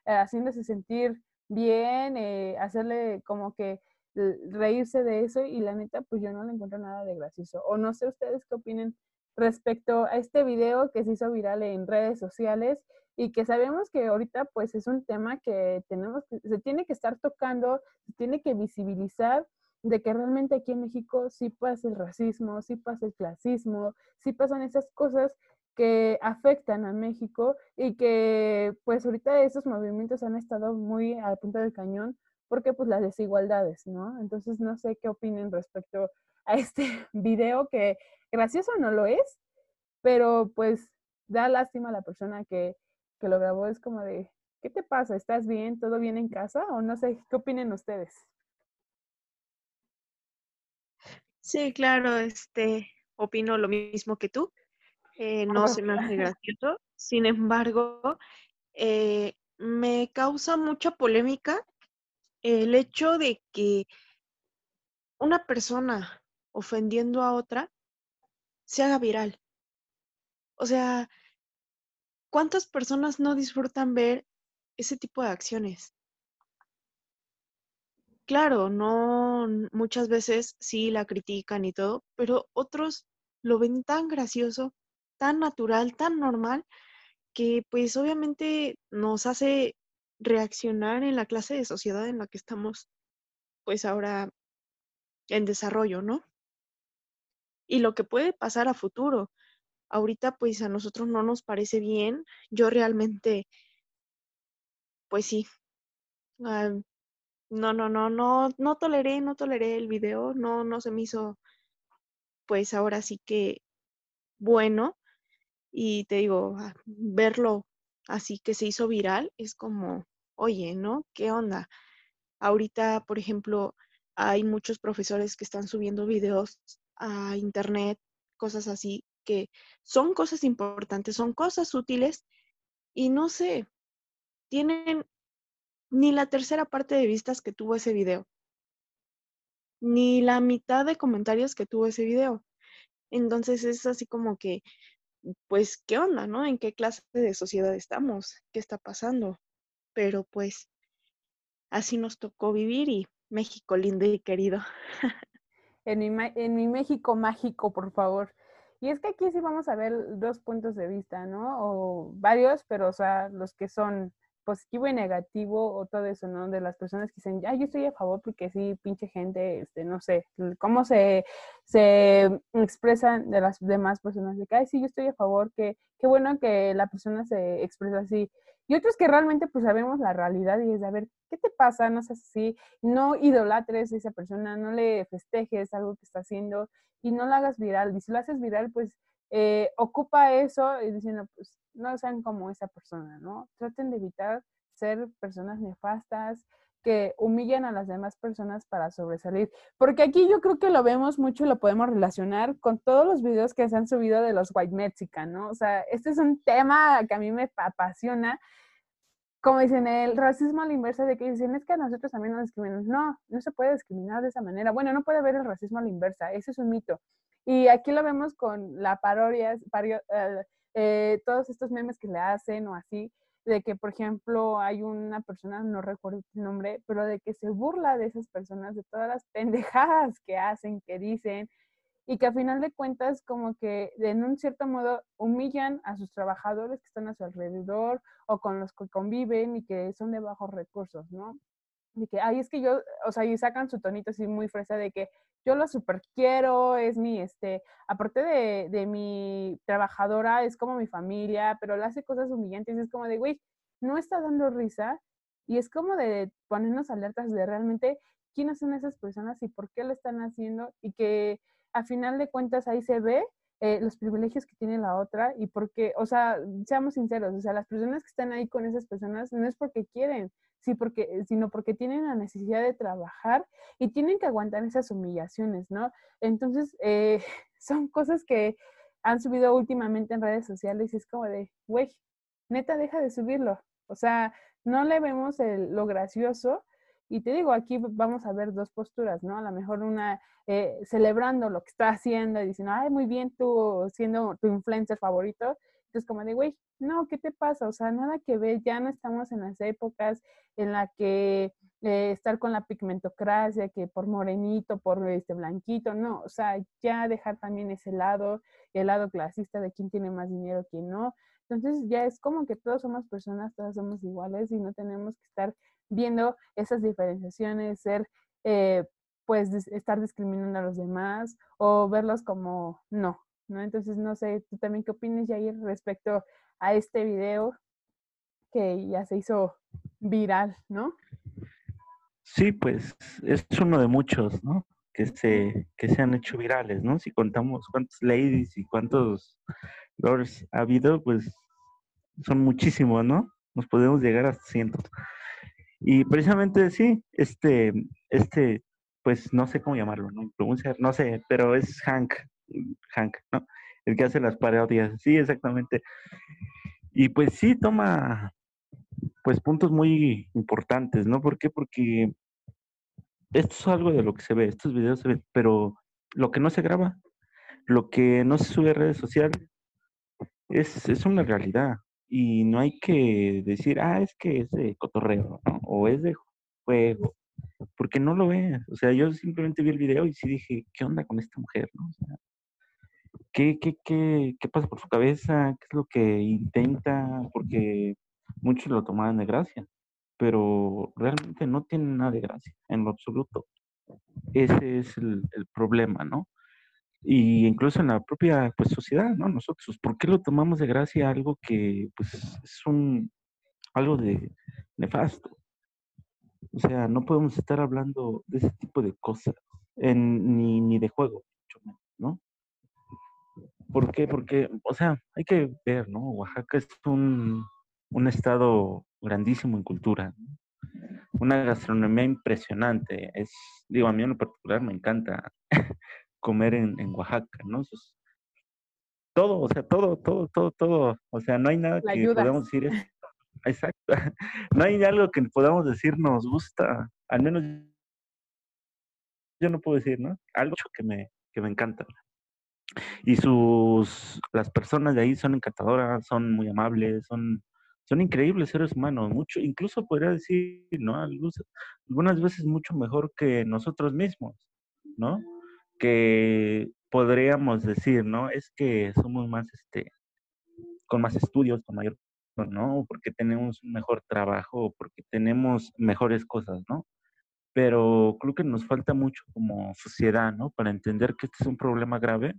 haciéndose sentir bien, hacerle como que reírse de eso y la neta pues yo no le encuentro nada de gracioso. O no sé ustedes qué opinen respecto a este video que se hizo viral en redes sociales y que sabemos que ahorita pues es un tema que tenemos se tiene que estar tocando, se tiene que visibilizar de que realmente aquí en México sí pasa el racismo, sí pasa el clasismo, sí pasan esas cosas que afectan a México y que pues ahorita esos movimientos han estado muy al punto del cañón porque pues las desigualdades, ¿no? Entonces no sé qué opinen respecto a este video que gracioso no lo es, pero pues da lástima a la persona que, que lo grabó, es como de, ¿qué te pasa? ¿Estás bien? ¿Todo bien en casa? O no sé, ¿qué opinen ustedes? Sí, claro, este, opino lo mismo que tú. Eh, no se me hace gracioso. Sin embargo, eh, me causa mucha polémica el hecho de que una persona ofendiendo a otra se haga viral. O sea, ¿cuántas personas no disfrutan ver ese tipo de acciones? Claro, no muchas veces sí la critican y todo, pero otros lo ven tan gracioso tan natural, tan normal, que pues obviamente nos hace reaccionar en la clase de sociedad en la que estamos pues ahora en desarrollo, ¿no? Y lo que puede pasar a futuro. Ahorita pues a nosotros no nos parece bien. Yo realmente, pues sí. Ah, no, no, no, no, no toleré, no toleré el video, no, no se me hizo, pues ahora sí que bueno. Y te digo, ah, verlo así que se hizo viral es como, oye, ¿no? ¿Qué onda? Ahorita, por ejemplo, hay muchos profesores que están subiendo videos a internet, cosas así, que son cosas importantes, son cosas útiles y no sé, tienen ni la tercera parte de vistas que tuvo ese video, ni la mitad de comentarios que tuvo ese video. Entonces es así como que pues, ¿qué onda, no? ¿En qué clase de sociedad estamos? ¿Qué está pasando? Pero pues, así nos tocó vivir y México lindo y querido. en, mi, en mi México mágico, por favor. Y es que aquí sí vamos a ver dos puntos de vista, ¿no? O varios, pero o sea, los que son positivo y negativo o todo eso, ¿no? De las personas que dicen, ya, yo estoy a favor porque sí, pinche gente, este, no sé, cómo se, se expresan de las demás personas, de que, ay, sí, yo estoy a favor, que qué bueno que la persona se expresa así. Y otros que realmente pues sabemos la realidad y es de, a ver, ¿qué te pasa? No seas así, no idolatres a esa persona, no le festejes algo que está haciendo y no la hagas viral. Y si lo haces viral, pues eh, ocupa eso y diciendo, pues no sean como esa persona, ¿no? Traten de evitar ser personas nefastas que humillan a las demás personas para sobresalir. Porque aquí yo creo que lo vemos mucho lo podemos relacionar con todos los videos que se han subido de los white mexican, ¿no? O sea, este es un tema que a mí me apasiona. Como dicen, el racismo a la inversa de que dicen, es que a nosotros también nos discriminan. No, no se puede discriminar de esa manera. Bueno, no puede haber el racismo a la inversa, ese es un mito. Y aquí lo vemos con la parodia, eh, eh, todos estos memes que le hacen o así, de que, por ejemplo, hay una persona, no recuerdo el nombre, pero de que se burla de esas personas, de todas las pendejadas que hacen, que dicen, y que a final de cuentas como que en un cierto modo humillan a sus trabajadores que están a su alrededor o con los que conviven y que son de bajos recursos, ¿no? de que, ay, es que yo, o sea, y sacan su tonito así muy fresa de que yo lo super quiero, es mi, este, aparte de, de mi trabajadora, es como mi familia, pero le hace cosas humillantes, es como de, güey, no está dando risa, y es como de ponernos alertas de realmente quiénes son esas personas y por qué lo están haciendo, y que a final de cuentas ahí se ve eh, los privilegios que tiene la otra y porque, o sea, seamos sinceros, o sea, las personas que están ahí con esas personas no es porque quieren, sí porque, sino porque tienen la necesidad de trabajar y tienen que aguantar esas humillaciones, ¿no? Entonces, eh, son cosas que han subido últimamente en redes sociales y es como de, güey, neta, deja de subirlo. O sea, no le vemos el, lo gracioso. Y te digo, aquí vamos a ver dos posturas, ¿no? A lo mejor una eh, celebrando lo que está haciendo y diciendo, ay, muy bien, tú siendo tu influencer favorito. Entonces, como de, güey, no, ¿qué te pasa? O sea, nada que ver, ya no estamos en las épocas en la que eh, estar con la pigmentocracia, que por morenito, por este blanquito, no, o sea, ya dejar también ese lado, el lado clasista de quién tiene más dinero, quién no. Entonces ya es como que todos somos personas, todos somos iguales y no tenemos que estar viendo esas diferenciaciones, ser, eh, pues, estar discriminando a los demás o verlos como no, ¿no? Entonces, no sé, tú también qué opinas, Jair, respecto a este video que ya se hizo viral, ¿no? Sí, pues es uno de muchos, ¿no? Que se, que se han hecho virales, ¿no? Si contamos cuántos ladies y cuántos lords ha habido, pues son muchísimos, ¿no? Nos podemos llegar a cientos. Y precisamente sí, este, este, pues no sé cómo llamarlo, ¿no? no sé, pero es Hank, Hank, ¿no? El que hace las parodias, sí, exactamente. Y pues sí, toma, pues puntos muy importantes, ¿no? ¿Por qué? Porque esto es algo de lo que se ve, estos videos se ven, pero lo que no se graba, lo que no se sube a redes sociales, es, es una realidad y no hay que decir, ah, es que es de cotorreo, ¿no? o es de juego, porque no lo ves. O sea, yo simplemente vi el video y sí dije, ¿qué onda con esta mujer? ¿qué, qué, qué, ¿Qué pasa por su cabeza? ¿Qué es lo que intenta? Porque muchos lo tomaban de gracia, pero realmente no tiene nada de gracia, en lo absoluto. Ese es el, el problema, ¿no? Y incluso en la propia pues, sociedad, ¿no? Nosotros, ¿por qué lo tomamos de gracia algo que pues es un algo de nefasto? O sea, no podemos estar hablando de ese tipo de cosas, ni, ni de juego, ¿no? ¿Por qué? Porque, o sea, hay que ver, ¿no? Oaxaca es un, un estado grandísimo en cultura, una gastronomía impresionante. Es, digo, a mí en lo particular me encanta comer en, en Oaxaca, ¿no? todo, o sea, todo, todo, todo, todo. O sea, no hay nada que podamos decir. exacto. No hay algo que podamos decir nos gusta. Al menos yo no puedo decir, ¿no? Algo que me, que me encanta. Y sus, las personas de ahí son encantadoras, son muy amables, son, son increíbles seres humanos, mucho, incluso podría decir, ¿no? Algunas veces mucho mejor que nosotros mismos, ¿no? Que podríamos decir, ¿no? Es que somos más, este, con más estudios, con mayor, ¿no? Porque tenemos un mejor trabajo, porque tenemos mejores cosas, ¿no? Pero creo que nos falta mucho como sociedad, ¿no? Para entender que este es un problema grave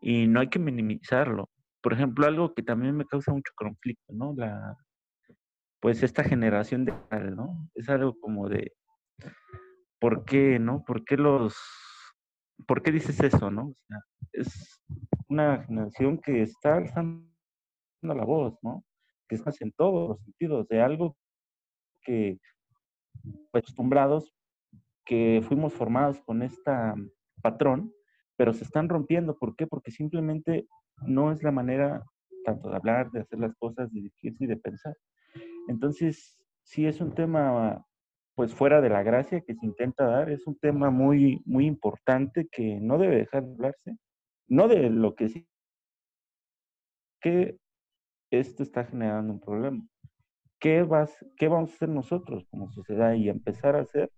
y no hay que minimizarlo. Por ejemplo, algo que también me causa mucho conflicto, ¿no? La, pues esta generación de, ¿no? Es algo como de, ¿por qué, no? ¿Por qué los ¿por qué dices eso, no? O sea, es una generación que está alzando la voz, ¿no? Que está en todos los sentidos de algo que pues, acostumbrados, que fuimos formados con este patrón, pero se están rompiendo. ¿Por qué? Porque simplemente no es la manera tanto de hablar, de hacer las cosas, de dirigirse y de pensar. Entonces, sí es un tema pues fuera de la gracia que se intenta dar, es un tema muy, muy importante que no debe dejar de hablarse, no de lo que sí, que esto está generando un problema. ¿Qué, vas, ¿Qué vamos a hacer nosotros como sociedad y empezar a hacer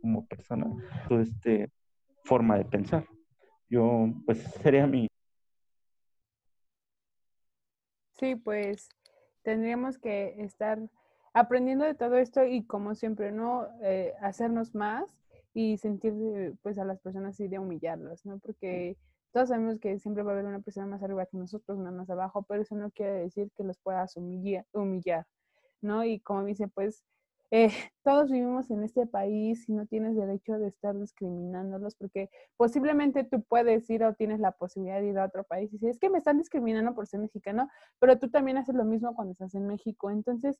como persona toda esta forma de pensar? Yo, pues, sería mi... Sí, pues tendríamos que estar aprendiendo de todo esto y como siempre, ¿no? Eh, hacernos más y sentir pues a las personas y de humillarlas, ¿no? Porque todos sabemos que siempre va a haber una persona más arriba que nosotros, una más abajo, pero eso no quiere decir que los puedas humillar, ¿no? Y como dice, pues eh, todos vivimos en este país y no tienes derecho de estar discriminándolos porque posiblemente tú puedes ir o tienes la posibilidad de ir a otro país y decir, es que me están discriminando por ser mexicano, pero tú también haces lo mismo cuando estás en México. Entonces,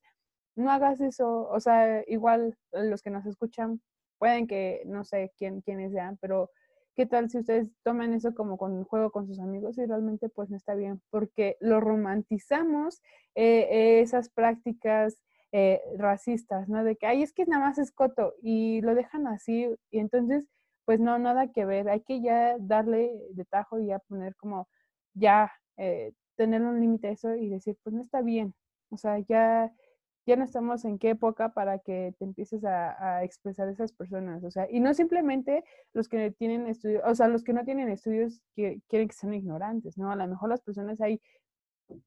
no hagas eso. O sea, igual los que nos escuchan pueden que, no sé quién, quiénes sean, pero ¿qué tal si ustedes toman eso como con juego con sus amigos y realmente pues no está bien? Porque lo romantizamos eh, esas prácticas eh, racistas, ¿no? De que, ay, es que nada más es coto y lo dejan así y entonces, pues no, nada que ver, hay que ya darle de tajo y ya poner como, ya, eh, tener un límite a eso y decir, pues no está bien, o sea, ya, ya no estamos en qué época para que te empieces a, a expresar esas personas, o sea, y no simplemente los que tienen estudios, o sea, los que no tienen estudios que quieren que sean ignorantes, ¿no? A lo mejor las personas hay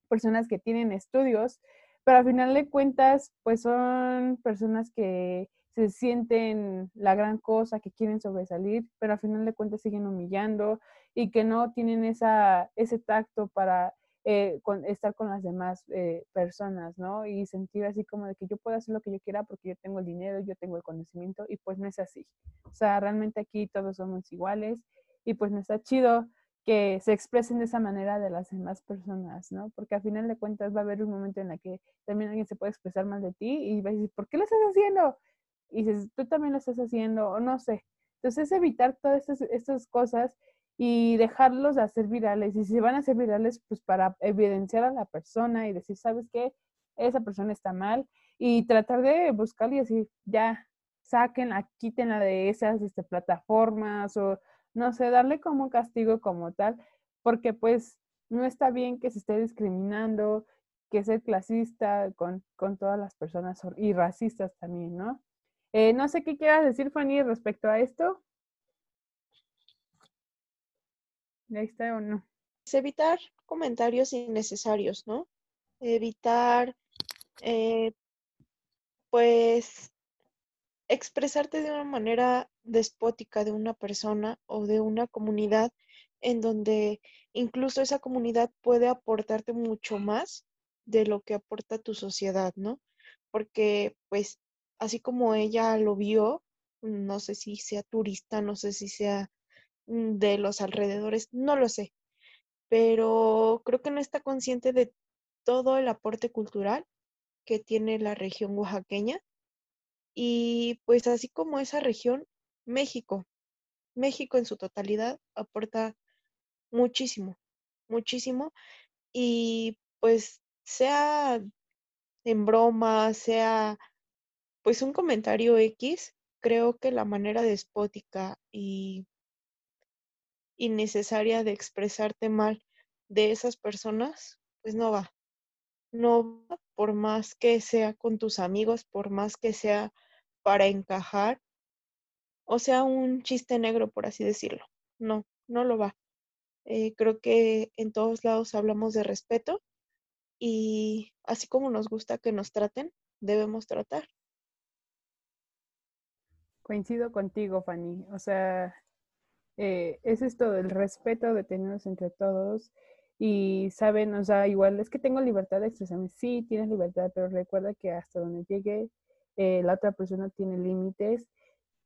personas que tienen estudios, pero al final de cuentas, pues son personas que se sienten la gran cosa, que quieren sobresalir, pero al final de cuentas siguen humillando y que no tienen esa, ese tacto para eh, estar con las demás eh, personas, ¿no? Y sentir así como de que yo puedo hacer lo que yo quiera porque yo tengo el dinero, yo tengo el conocimiento y pues no es así. O sea, realmente aquí todos somos iguales y pues no está chido que se expresen de esa manera de las demás personas, ¿no? Porque al final de cuentas va a haber un momento en el que también alguien se puede expresar más de ti y va a decir, ¿por qué lo estás haciendo? Y dices, tú también lo estás haciendo, o no sé. Entonces, es evitar todas estas, estas cosas y dejarlos de hacer virales. Y si van a ser virales, pues para evidenciar a la persona y decir, ¿sabes qué? Esa persona está mal. Y tratar de buscar y decir, ya, sáquenla, quítenla de esas este, plataformas o no sé, darle como castigo como tal, porque pues no está bien que se esté discriminando, que ser clasista con, con todas las personas y racistas también, ¿no? Eh, no sé qué quieras decir, Fanny, respecto a esto. Está o no. evitar comentarios innecesarios, ¿no? Evitar, eh, pues, expresarte de una manera despótica de una persona o de una comunidad en donde incluso esa comunidad puede aportarte mucho más de lo que aporta tu sociedad, ¿no? Porque pues así como ella lo vio, no sé si sea turista, no sé si sea de los alrededores, no lo sé, pero creo que no está consciente de todo el aporte cultural que tiene la región oaxaqueña y pues así como esa región, México, México en su totalidad aporta muchísimo, muchísimo. Y pues sea en broma, sea pues un comentario X, creo que la manera despótica y innecesaria de expresarte mal de esas personas, pues no va. No va por más que sea con tus amigos, por más que sea para encajar, o sea, un chiste negro, por así decirlo. No, no lo va. Eh, creo que en todos lados hablamos de respeto y así como nos gusta que nos traten, debemos tratar. Coincido contigo, Fanny. O sea, eh, es esto del respeto de tenernos entre todos y saben, o sea, igual es que tengo libertad de expresarme. Sí, tienes libertad, pero recuerda que hasta donde llegue eh, la otra persona tiene límites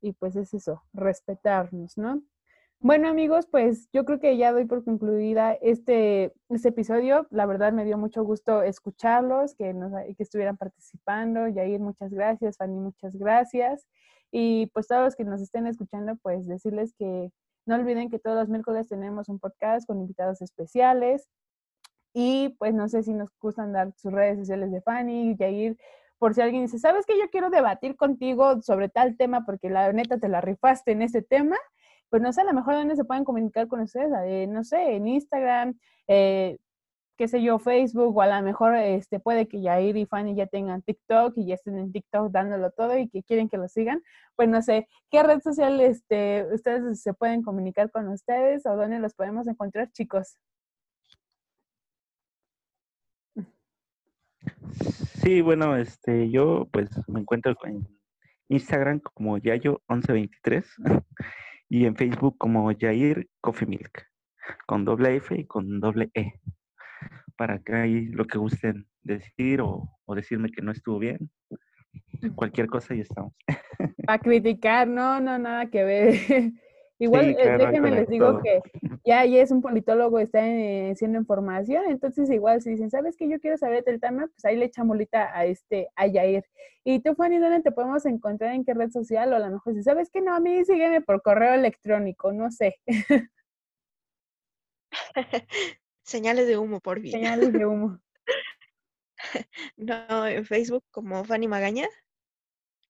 y pues es eso, respetarnos, ¿no? Bueno amigos, pues yo creo que ya doy por concluida este, este episodio. La verdad me dio mucho gusto escucharlos, que, nos, que estuvieran participando. Yair, muchas gracias. Fanny, muchas gracias. Y pues todos los que nos estén escuchando, pues decirles que no olviden que todos los miércoles tenemos un podcast con invitados especiales. Y pues no sé si nos gustan dar sus redes sociales de Fanny, Yair, por si alguien dice, ¿sabes que yo quiero debatir contigo sobre tal tema porque la neta te la rifaste en ese tema? Pues no sé, a lo mejor dónde se pueden comunicar con ustedes, eh, no sé, en Instagram, eh, qué sé yo, Facebook, o a lo mejor este, puede que Yair y Fanny ya tengan TikTok y ya estén en TikTok dándolo todo y que quieren que lo sigan. Pues no sé, ¿qué red social este, ustedes se pueden comunicar con ustedes o dónde los podemos encontrar, chicos? Sí, bueno, este, yo pues me encuentro en Instagram como Yayo1123 y en Facebook como Yair Coffee Milk, con doble F y con doble E, para que ahí lo que gusten decir o, decirme que no estuvo bien, Cualquier cosa y estamos. Para criticar, no, no, nada que ver. Igual, eh, déjenme les digo que ya, ya es un politólogo, está haciendo información, entonces igual si dicen, ¿sabes que yo quiero saber del tema? Pues ahí le bolita a este, a Yair. Y tú, Fanny, ¿dónde te podemos encontrar? ¿En qué red social? O a lo mejor si sabes que no, a mí sígueme por correo electrónico, no sé. Señales de humo, por fin. Señales de humo. no, en Facebook como Fanny Magaña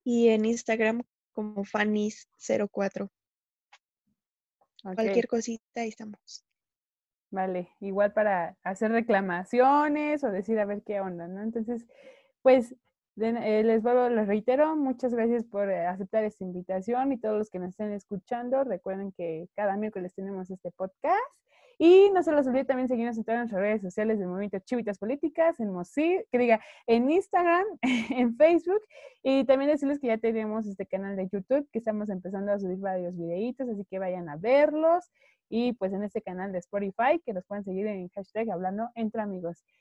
y en Instagram como Fanny04. Cualquier cosita, ahí estamos. Vale, igual para hacer reclamaciones o decir a ver qué onda, ¿no? Entonces, pues eh, les vuelvo, les reitero, muchas gracias por eh, aceptar esta invitación y todos los que nos estén escuchando, recuerden que cada miércoles tenemos este podcast y no se los olvide también seguirnos en todas nuestras redes sociales del Movimiento Chivitas Políticas, en Mosi, que diga, en Instagram, en Facebook, y también decirles que ya tenemos este canal de YouTube, que estamos empezando a subir varios videitos, así que vayan a verlos, y pues en este canal de Spotify, que nos pueden seguir en hashtag Hablando Entre Amigos.